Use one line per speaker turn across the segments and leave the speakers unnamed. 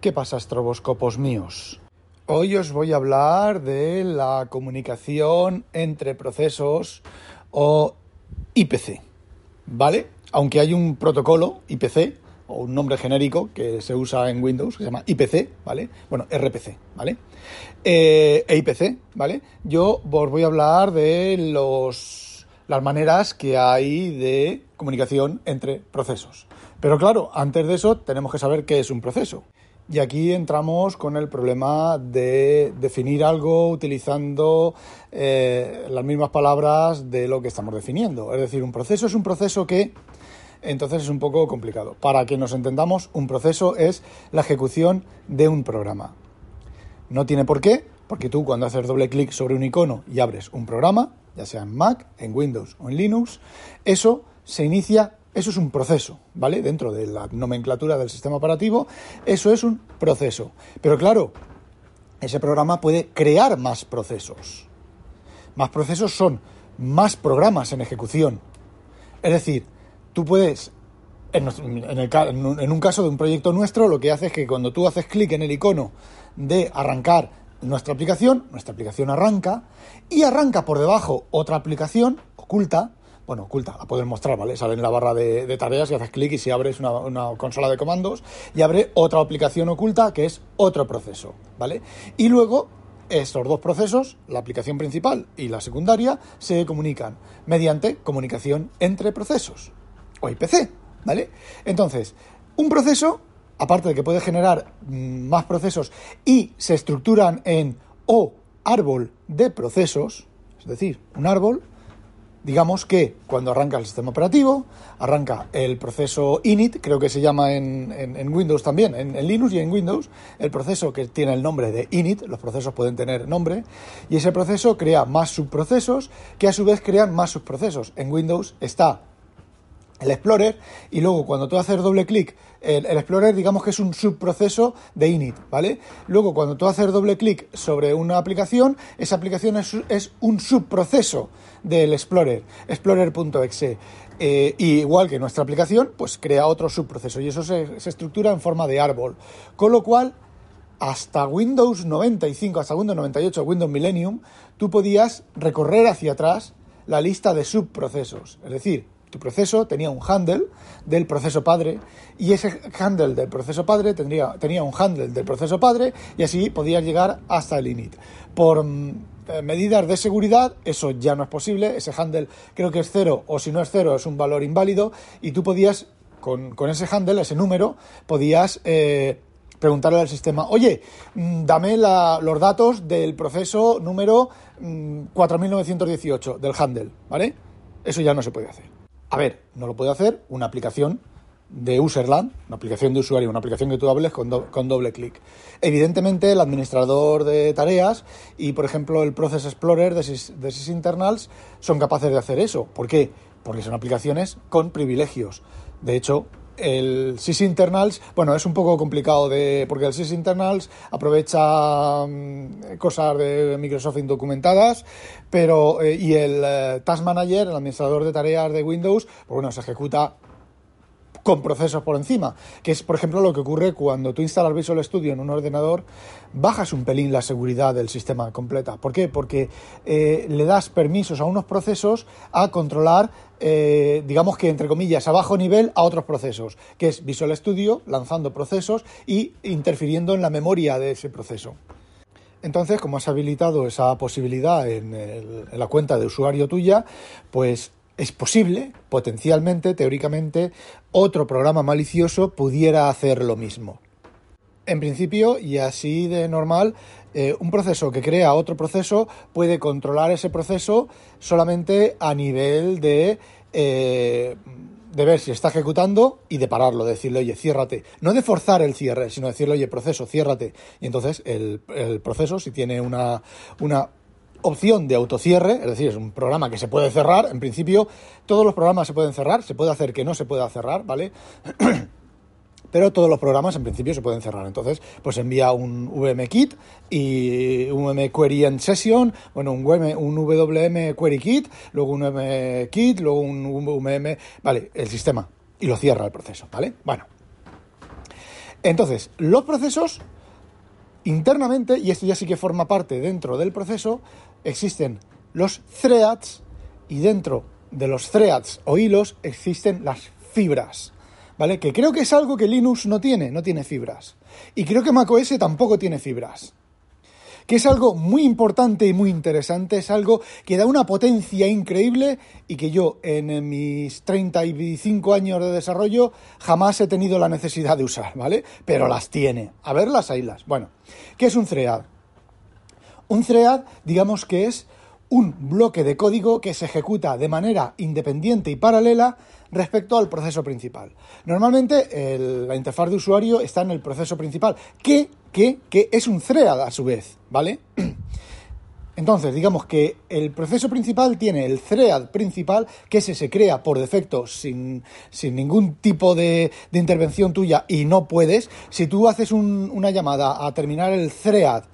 ¿Qué pasa, estroboscopos míos? Hoy os voy a hablar de la comunicación entre procesos o IPC, ¿vale? Aunque hay un protocolo IPC o un nombre genérico que se usa en Windows que se llama IPC, ¿vale? Bueno, RPC, ¿vale? Eh, e IPC, ¿vale? Yo os voy a hablar de los, las maneras que hay de comunicación entre procesos. Pero claro, antes de eso tenemos que saber qué es un proceso. Y aquí entramos con el problema de definir algo utilizando eh, las mismas palabras de lo que estamos definiendo. Es decir, un proceso es un proceso que entonces es un poco complicado. Para que nos entendamos, un proceso es la ejecución de un programa. No tiene por qué, porque tú cuando haces doble clic sobre un icono y abres un programa, ya sea en Mac, en Windows o en Linux, eso se inicia eso es un proceso, ¿vale? Dentro de la nomenclatura del sistema operativo, eso es un proceso. Pero claro, ese programa puede crear más procesos. Más procesos son más programas en ejecución. Es decir, tú puedes, en, en, un caso de un proyecto nuestro, lo que hace es que cuando tú haces clic en el icono de arrancar nuestra aplicación, nuestra aplicación arranca y arranca por debajo otra aplicación oculta bueno, oculta, la puedes mostrar, ¿vale? Sale en la barra de, tareas y haces clic y si abres una, consola de comandos y abre otra aplicación oculta que es otro proceso, ¿vale? Y luego estos dos procesos, la aplicación principal y la secundaria, se comunican mediante comunicación entre procesos, o IPC, ¿vale? Entonces, un proceso, aparte de que puede generar mm, más procesos y se estructuran en o árbol de procesos, es decir, un árbol, digamos que cuando arranca el sistema operativo, arranca el proceso init, creo que se llama en, Windows también, en, Linux y en Windows, el proceso que tiene el nombre de init, los procesos pueden tener nombre, y ese proceso crea más subprocesos que a su vez crean más subprocesos. En Windows está el Explorer y luego cuando tú haces doble clic, el, Explorer digamos que es un subproceso de init, ¿vale? Luego cuando tú haces doble clic sobre una aplicación, esa aplicación es, un subproceso del Explorer, explorer.exe. Eh, igual que nuestra aplicación, pues crea otro subproceso y eso se, se estructura en forma de árbol. Con lo cual, hasta Windows 95, hasta Windows 98, Windows Millennium, tú podías recorrer hacia atrás la lista de subprocesos. Es decir, tu proceso tenía un handle del proceso padre y ese handle del proceso padre tendría, tenía un handle del proceso padre y así podías llegar hasta el init. Por mm, eh, medidas de seguridad eso ya no es posible, ese handle creo que es cero o si no es cero es un valor inválido y tú podías con, ese handle, ese número, podías... Eh, preguntarle al sistema, oye, mm, dame los datos del proceso número 4918 mm, del handle, ¿vale? Eso ya no se puede hacer. A ver, no lo puede hacer una aplicación de Userland, una aplicación de usuario, una aplicación que tú hables con, doble clic. Evidentemente, el administrador de tareas y, por ejemplo, el Process Explorer de SysInternals son capaces de hacer eso. ¿Por qué? Porque son aplicaciones con privilegios. De hecho, el sysinternals, bueno, es un poco complicado de porque el sysinternals aprovecha mm, cosas de Microsoft indocumentadas, pero eh, y el eh, Task Manager, el administrador de tareas de Windows, pues bueno, se ejecuta con procesos por encima, que es por ejemplo lo que ocurre cuando tú instalas Visual Studio en un ordenador, bajas un pelín la seguridad del sistema completa. ¿Por qué? Porque eh, le das permisos a unos procesos a controlar, eh, digamos que entre comillas, a bajo nivel a otros procesos, que es Visual Studio lanzando procesos y interfiriendo en la memoria de ese proceso. Entonces, como has habilitado esa posibilidad en, en la cuenta de usuario tuya, pues es posible, potencialmente, teóricamente, otro programa malicioso pudiera hacer lo mismo. En principio, y así de normal, eh, un proceso que crea otro proceso puede controlar ese proceso solamente a nivel de, eh, de ver si está ejecutando y de pararlo, de decirle, oye, ciérrate. No de forzar el cierre, sino decirle, oye, proceso, ciérrate. Y entonces el, el proceso, si tiene una, una opción de autocierre, es decir, es un programa que se puede cerrar, en principio todos los programas se pueden cerrar, se puede hacer que no se pueda cerrar, ¿vale? pero todos los programas en principio se pueden cerrar. Entonces, pues envía un VMKit y un VM Query Session, bueno, un, VM, un WM Query Kit, luego un VM Kit, luego un VM, vale, el sistema, y lo cierra el proceso, ¿vale? Bueno. Entonces, los procesos internamente, y esto ya sí que forma parte dentro del proceso, existen los threads y dentro de los threads o hilos existen las fibras. ¿vale? Que creo que es algo que Linux no tiene, no tiene fibras. Y creo que macOS tampoco tiene fibras. Que es algo muy importante y muy interesante, es algo que da una potencia increíble y que yo en mis 35 años de desarrollo jamás he tenido la necesidad de usar, ¿vale? Pero las tiene. A ver las ailas. Bueno, ¿qué es un thread? Un thread, digamos que es un bloque de código que se ejecuta de manera independiente y paralela respecto al proceso principal. Normalmente la interfaz de usuario está en el proceso principal, que, que, que es un thread a su vez, ¿vale? Entonces, digamos que el proceso principal tiene el thread principal, que ese se crea por defecto sin, ningún tipo de, intervención tuya y no puedes. Si tú haces una llamada a terminar el thread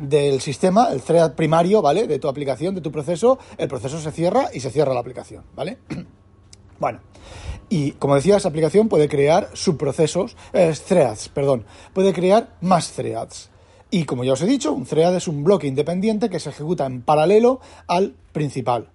del sistema, el thread primario, ¿vale? De tu aplicación, de tu proceso, el proceso se cierra y se cierra la aplicación, ¿vale? bueno, y como decía, esa aplicación puede crear subprocesos, eh, threads, perdón, puede crear más threads. Y como ya os he dicho, un thread es un bloque independiente que se ejecuta en paralelo al principal.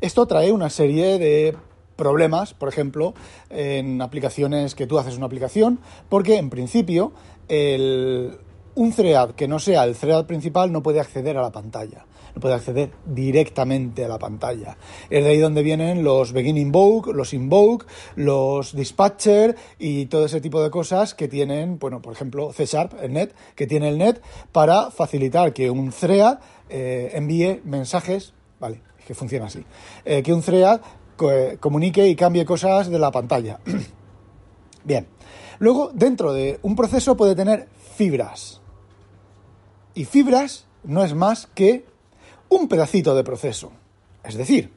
Esto trae una serie de problemas, por ejemplo, en aplicaciones que tú haces una aplicación, porque en principio el, un thread que no sea el thread principal no puede acceder a la pantalla, no puede acceder directamente a la pantalla. Es de ahí donde vienen los begin invoke, los invoke, los dispatcher y todo ese tipo de cosas que tienen, bueno, por ejemplo, C Sharp, el net, que tiene el net para facilitar que un thread eh, envíe mensajes, vale, que funciona así, eh, que un thread comunique y cambie cosas de la pantalla. Bien. Luego, dentro de un proceso puede tener fibras. Y fibras no es más que un pedacito de proceso. Es decir,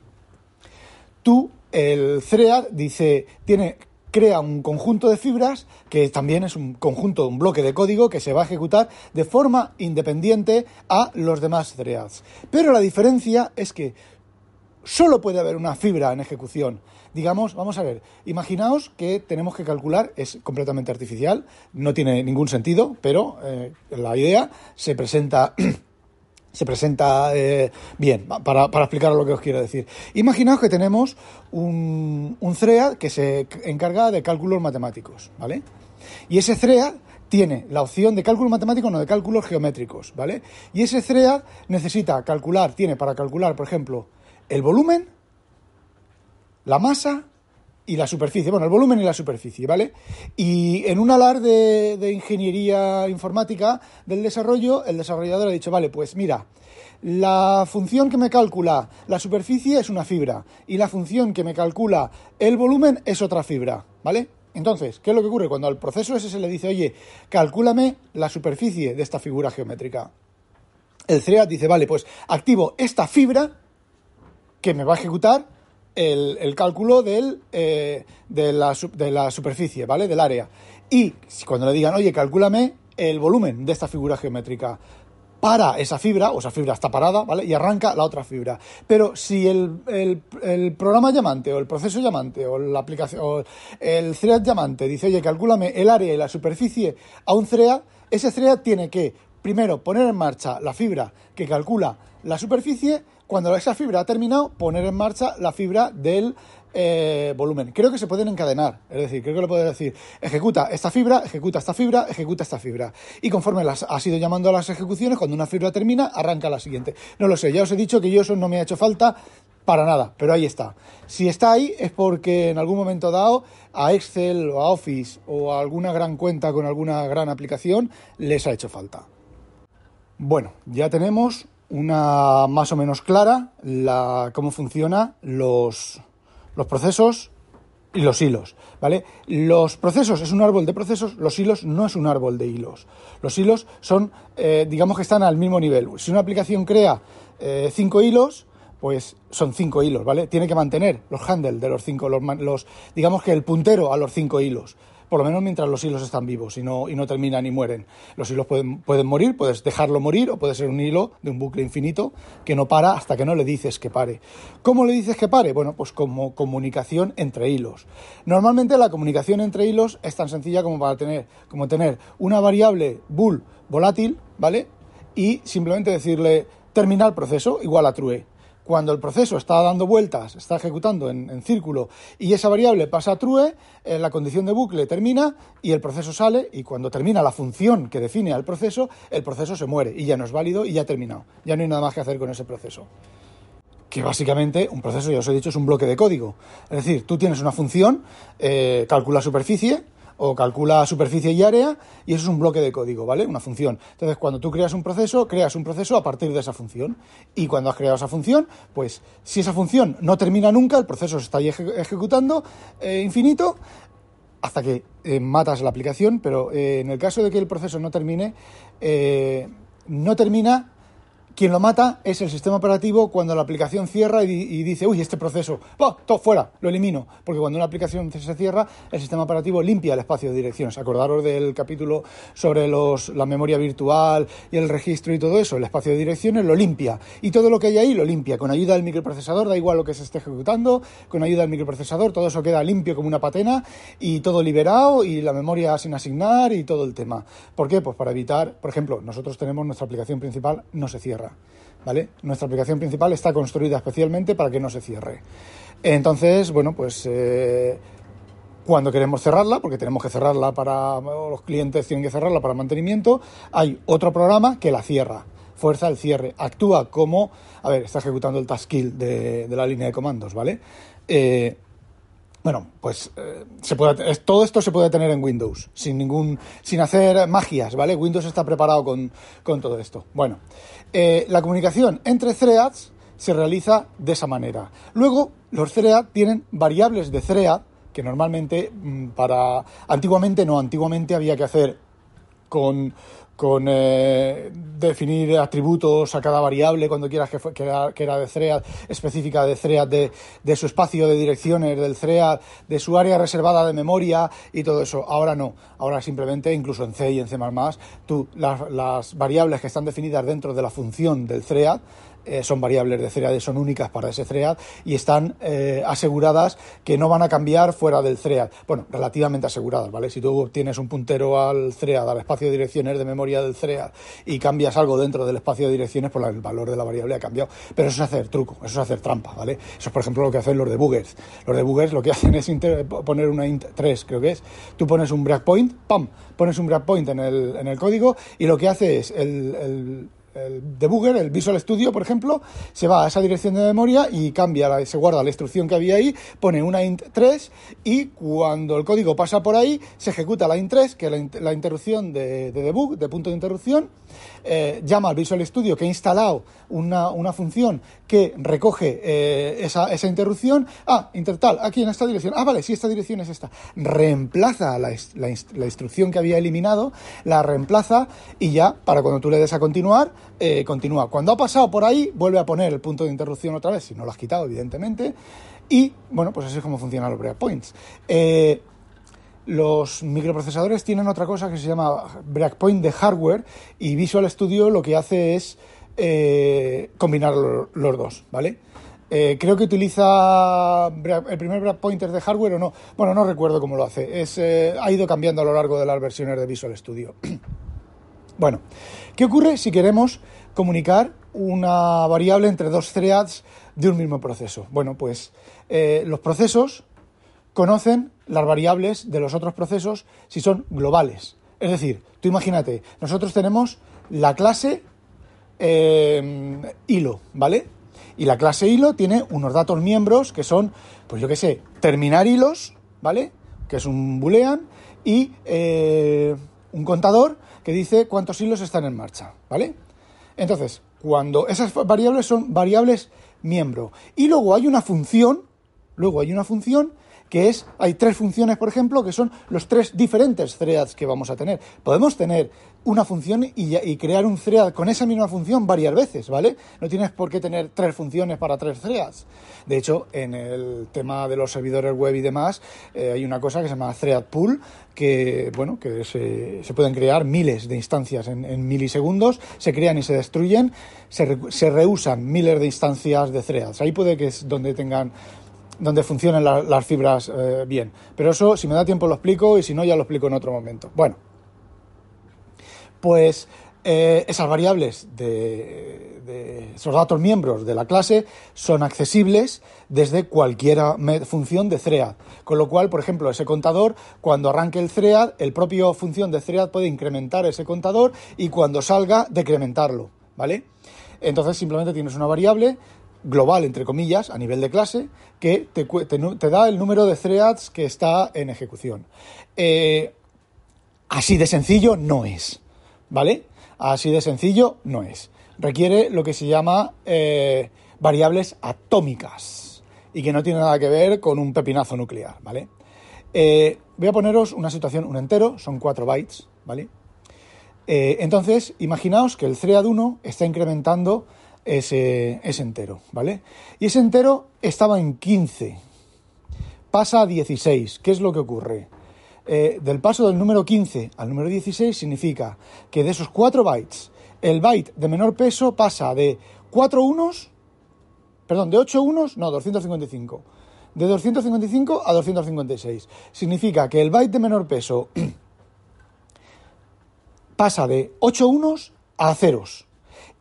tú, el thread, dice, tiene, crea un conjunto de fibras que también es un conjunto, un bloque de código que se va a ejecutar de forma independiente a los demás threads. Pero la diferencia es que solo puede haber una fibra en ejecución. Digamos, vamos a ver, imaginaos que tenemos que calcular, es completamente artificial, no tiene ningún sentido, pero eh, la idea se presenta... se presenta eh, bien, para, para, explicar lo que os quiero decir. Imaginaos que tenemos un, un thread que se encarga de cálculos matemáticos, ¿vale? Y ese thread tiene la opción de cálculo matemático, no de cálculos geométricos, ¿vale? Y ese thread necesita calcular, tiene para calcular, por ejemplo, el volumen, la masa y la superficie. Bueno, el volumen y la superficie, ¿vale? Y en un alar de, ingeniería informática del desarrollo, el desarrollador ha dicho, vale, pues mira, la función que me calcula la superficie es una fibra y la función que me calcula el volumen es otra fibra, ¿vale? Entonces, ¿qué es lo que ocurre? Cuando al proceso ese se le dice, oye, calcúlame la superficie de esta figura geométrica. El thread dice, vale, pues activo esta fibra que me va a ejecutar el, cálculo del, eh, de, la, superficie, ¿vale? Del área. Y cuando le digan, oye, calcúlame el volumen de esta figura geométrica, para esa fibra, o esa fibra está parada, ¿vale? Y arranca la otra fibra. Pero si el, el, programa llamante, o el proceso llamante, o la aplicación, o el thread llamante dice, oye, calcúlame el área y la superficie a un thread, ese thread tiene que, primero, poner en marcha la fibra que calcula la superficie, cuando esa fibra ha terminado, poner en marcha la fibra del eh, volumen. Creo que se pueden encadenar, es decir, creo que lo puedo decir, ejecuta esta fibra, ejecuta esta fibra, ejecuta esta fibra. Y conforme las has ido llamando a las ejecuciones, cuando una fibra termina, arranca la siguiente. No lo sé, ya os he dicho que yo eso no me ha hecho falta para nada, pero ahí está. Si está ahí es porque en algún momento dado a Excel o a Office o a alguna gran cuenta con alguna gran aplicación les ha hecho falta. Bueno, ya tenemos una más o menos clara la, cómo funcionan los, los procesos y los hilos, ¿vale? Los procesos es un árbol de procesos, los hilos no es un árbol de hilos. Los hilos son, eh, digamos que están al mismo nivel. Si una aplicación crea eh, cinco hilos, pues son cinco hilos, ¿vale? Tiene que mantener los handles de los cinco, los, digamos que el puntero a los cinco hilos por lo menos mientras los hilos están vivos y no, y no terminan y mueren. Los hilos pueden, pueden morir, puedes dejarlo morir o puede ser un hilo de un bucle infinito que no para hasta que no le dices que pare. ¿Cómo le dices que pare? Bueno, pues como comunicación entre hilos. Normalmente la comunicación entre hilos es tan sencilla como para tener, como tener una variable bool volátil, ¿vale? Y simplemente decirle terminar proceso igual a true cuando el proceso está dando vueltas, está ejecutando en, círculo y esa variable pasa a true, eh, la condición de bucle termina y el proceso sale y cuando termina la función que define al proceso, el proceso se muere y ya no es válido y ya ha terminado. Ya no hay nada más que hacer con ese proceso. Que básicamente un proceso, ya os he dicho, es un bloque de código. Es decir, tú tienes una función, eh, calcula superficie, o calcula superficie y área y eso es un bloque de código, ¿vale? Una función. Entonces, cuando tú creas un proceso, creas un proceso a partir de esa función. Y cuando has creado esa función, pues si esa función no termina nunca, el proceso se está ejecutando eh, infinito hasta que eh, matas la aplicación, pero eh, en el caso de que el proceso no termine, no termina quien lo mata es el sistema operativo cuando la aplicación cierra y, dice, uy, este proceso, va, todo fuera, lo elimino. Porque cuando una aplicación se cierra, el sistema operativo limpia el espacio de direcciones. Acordaros del capítulo sobre los, la memoria virtual y el registro y todo eso. El espacio de direcciones lo limpia. Y todo lo que hay ahí lo limpia. Con ayuda del microprocesador, da igual lo que se esté ejecutando, con ayuda del microprocesador, todo eso queda limpio como una patena y todo liberado y la memoria sin asignar y todo el tema. ¿Por qué? Pues para evitar, por ejemplo, nosotros tenemos nuestra aplicación principal, no se cierra. ¿Vale? Nuestra aplicación principal está construida especialmente para que no se cierre. Entonces, bueno, pues eh, cuando queremos cerrarla, porque tenemos que cerrarla para, los clientes tienen que cerrarla para mantenimiento, hay otro programa que la cierra. Fuerza el cierre. Actúa como, a ver, está ejecutando el task kill de, la línea de comandos, ¿vale? Eh, bueno, pues eh, se puede, todo esto se puede tener en Windows, sin ningún, sin hacer magias, ¿vale? Windows está preparado con, todo esto. Bueno, eh, la comunicación entre threads se realiza de esa manera. Luego, los threads tienen variables de thread que normalmente mm, para antiguamente no, antiguamente había que hacer con con eh, definir atributos a cada variable cuando quieras que, que, era, de thread específica de thread de, de, su espacio de direcciones del thread de su área reservada de memoria y todo eso. Ahora no. Ahora simplemente incluso en C y en C++ tú las, las variables que están definidas dentro de la función del thread eh, son variables de thread, son únicas para ese thread y están eh, aseguradas que no van a cambiar fuera del thread. Bueno, relativamente aseguradas, ¿vale? Si tú tienes un puntero al thread, al espacio de direcciones de memoria del thread y cambias algo dentro del espacio de direcciones, pues el valor de la variable ha cambiado. Pero eso es hacer truco, eso es hacer trampa, ¿vale? Eso es, por ejemplo, lo que hacen los debuggers. Los debuggers lo que hacen es poner una int 3, creo que es. Tú pones un breakpoint, ¡pam! Pones un breakpoint en el, en el código y lo que hace es el debugger, el Visual Studio, por ejemplo, se va a esa dirección de memoria y cambia, se guarda la instrucción que había ahí, pone una int 3 y cuando el código pasa por ahí, se ejecuta la int 3, que es la, interrupción de, debug, de punto de interrupción, eh, llama al Visual Studio que ha instalado una, función que recoge eh, esa, esa, interrupción. Ah, intertal, aquí en esta dirección. Ah, vale, sí, esta dirección es esta. Reemplaza la, la, instrucción que había eliminado, la reemplaza y ya, para cuando tú le des a continuar, eh, continúa. Cuando ha pasado por ahí, vuelve a poner el punto de interrupción otra vez, si no lo has quitado, evidentemente. Y, bueno, pues así es como funcionan los breakpoints. Los microprocesadores tienen otra cosa que se llama breakpoint de hardware y Visual Studio lo que hace es eh, combinar los dos, ¿vale? creo que utiliza el primer breakpointer de hardware o no. Bueno, no recuerdo cómo lo hace. Es, ha ido cambiando a lo largo de las versiones de Visual Studio. Bueno, ¿qué ocurre si queremos comunicar una variable entre dos threads de un mismo proceso? Bueno, pues eh, los procesos conocen las variables de los otros procesos si son globales. Es decir, tú imagínate, nosotros tenemos la clase eh, hilo, ¿vale? Y la clase hilo tiene unos datos miembros que son, pues yo qué sé, terminar hilos, ¿vale? Que es un boolean, y eh, un contador que dice cuántos hilos están en marcha, ¿vale? Entonces, cuando esas variables son variables miembro y luego hay una función, luego hay una función que es, hay tres funciones, por ejemplo, que son los tres diferentes threads que vamos a tener. Podemos tener una función y, crear un thread con esa misma función varias veces, ¿vale? No tienes por qué tener tres funciones para tres threads. De hecho, en el tema de los servidores web y demás, eh, hay una cosa que se llama thread pool, que, bueno, que se, pueden crear miles de instancias en, milisegundos, se crean y se destruyen, se, reusan miles de instancias de threads. Ahí puede que es donde tengan donde funcionen las fibras eh, bien. Pero eso, si me da tiempo, lo explico y si no, ya lo explico en otro momento. Bueno, pues eh, esas variables de, esos datos miembros de la clase son accesibles desde cualquier función de thread. Con lo cual, por ejemplo, ese contador, cuando arranque el thread, el propio función de thread puede incrementar ese contador y cuando salga, decrementarlo. ¿Vale? Entonces simplemente tienes una variable global, entre comillas, a nivel de clase, que te, da el número de threads que está en ejecución. Eh, así de sencillo no es, ¿vale? Así de sencillo no es. Requiere lo que se llama eh, variables atómicas y que no tiene nada que ver con un pepinazo nuclear, ¿vale? Eh, voy a poneros una situación, un entero, son 4 bytes, ¿vale? entonces, imaginaos que el thread 1 está incrementando ese, entero, ¿vale? Y ese entero estaba en 15, pasa a 16. ¿Qué es lo que ocurre? Eh, del paso del número 15 al número 16 significa que de esos 4 bytes, el byte de menor peso pasa de 4 unos, perdón, de 8 unos, no, 255. De 255 a 256. Significa que el byte de menor peso pasa de 8 unos a ceros.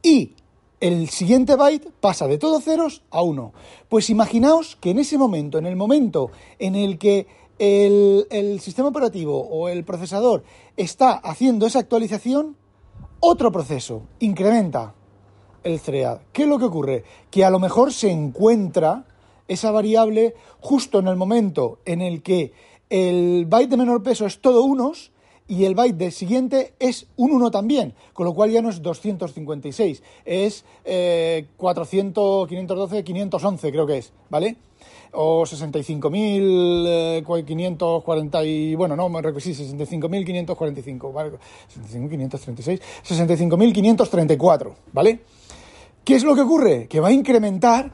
Y el siguiente byte pasa de todos ceros a 1. Pues imaginaos que en ese momento, en el momento en el que el, sistema operativo o el procesador está haciendo esa actualización, otro proceso incrementa el thread. ¿Qué es lo que ocurre? Que a lo mejor se encuentra esa variable justo en el momento en el que el byte de menor peso es todo unos y el byte del siguiente es un 1 también, con lo cual ya no es 256, es 400, 512, 511 creo que es, ¿vale? O 65.540 y, bueno, no, sí, 65.545, ¿vale? 65.536, 65.534, ¿vale? ¿Qué es lo que ocurre? Que va a incrementar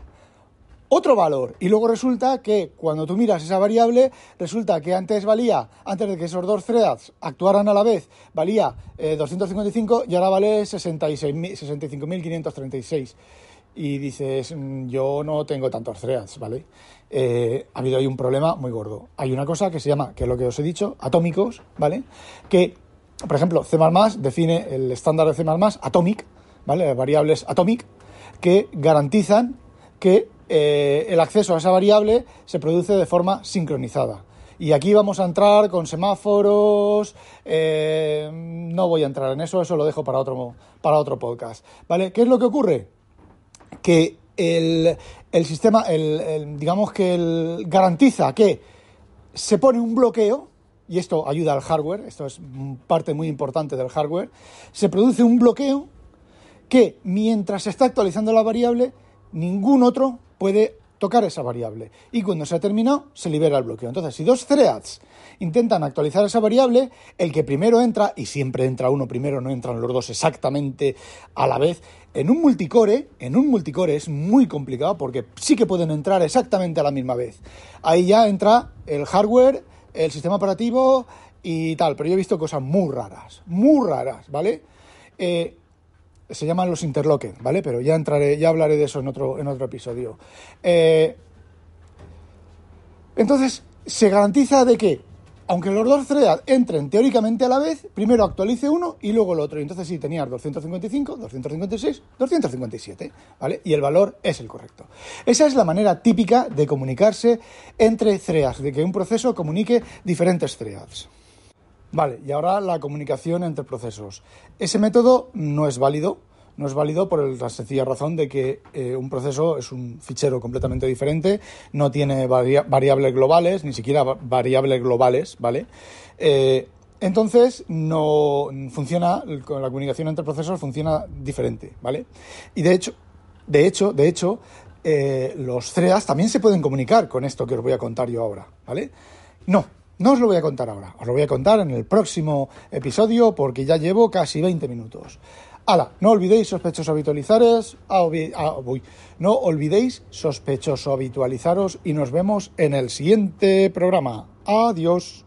otro valor. Y luego resulta que cuando tú miras esa variable, resulta que antes valía, antes de que esos dos threads actuaran a la vez, valía 255 eh, y ahora vale 65.536. Y dices, mm, yo no tengo tantos threads, ¿vale? Eh, ha habido ahí un problema muy gordo. Hay una cosa que se llama, que es lo que os he dicho, atómicos, ¿vale? Que, por ejemplo, C++ define el estándar de C++ atomic, ¿vale? Variables atomic, que garantizan que eh, el acceso a esa variable se produce de forma sincronizada. Y aquí vamos a entrar con semáforos. Eh, no voy a entrar en eso, eso lo dejo para otro, para otro podcast. ¿Vale? ¿Qué es lo que ocurre? Que el, sistema, digamos que garantiza que se pone un bloqueo, y esto ayuda al hardware, esto es parte muy importante del hardware, se produce un bloqueo que mientras se está actualizando la variable, ningún otro puede tocar esa variable. Y cuando se ha terminado, se libera el bloqueo. Entonces, si dos threads intentan actualizar esa variable, el que primero entra, y siempre entra uno primero, no entran los dos exactamente a la vez, en un multicore, en un multicore es muy complicado porque sí que pueden entrar exactamente a la misma vez. Ahí ya entra el hardware, el sistema operativo y tal, pero yo he visto cosas muy raras, muy raras, ¿vale? Eh, se llaman los interlocked, ¿vale? Pero ya entraré, ya hablaré de eso en otro, en otro episodio. Eh, entonces, se garantiza de que, aunque los dos threads entren teóricamente a la vez, primero actualice uno y luego el otro. Y entonces sí, tenías 255, 256, 257, ¿vale? Y el valor es el correcto. Esa es la manera típica de comunicarse entre threads, de que un proceso comunique diferentes threads. Vale, y ahora la comunicación entre procesos. Ese método no es válido, no es válido por la sencilla razón de que eh, un proceso es un fichero completamente diferente, no tiene variables globales, ni siquiera variables globales, ¿vale? Eh, entonces, no funciona, la comunicación entre procesos funciona diferente, ¿vale? Y de hecho, de hecho, de hecho, eh, los CREAS también se pueden comunicar con esto que os voy a contar yo ahora, ¿vale? No, no os lo voy a contar ahora, os lo voy a contar en el próximo episodio porque ya llevo casi 20 minutos. Hala, no olvidéis sospechosos habitualizaros, ah, ah, no olvidéis sospechoso habitualizaros y nos vemos en el siguiente programa. Adiós.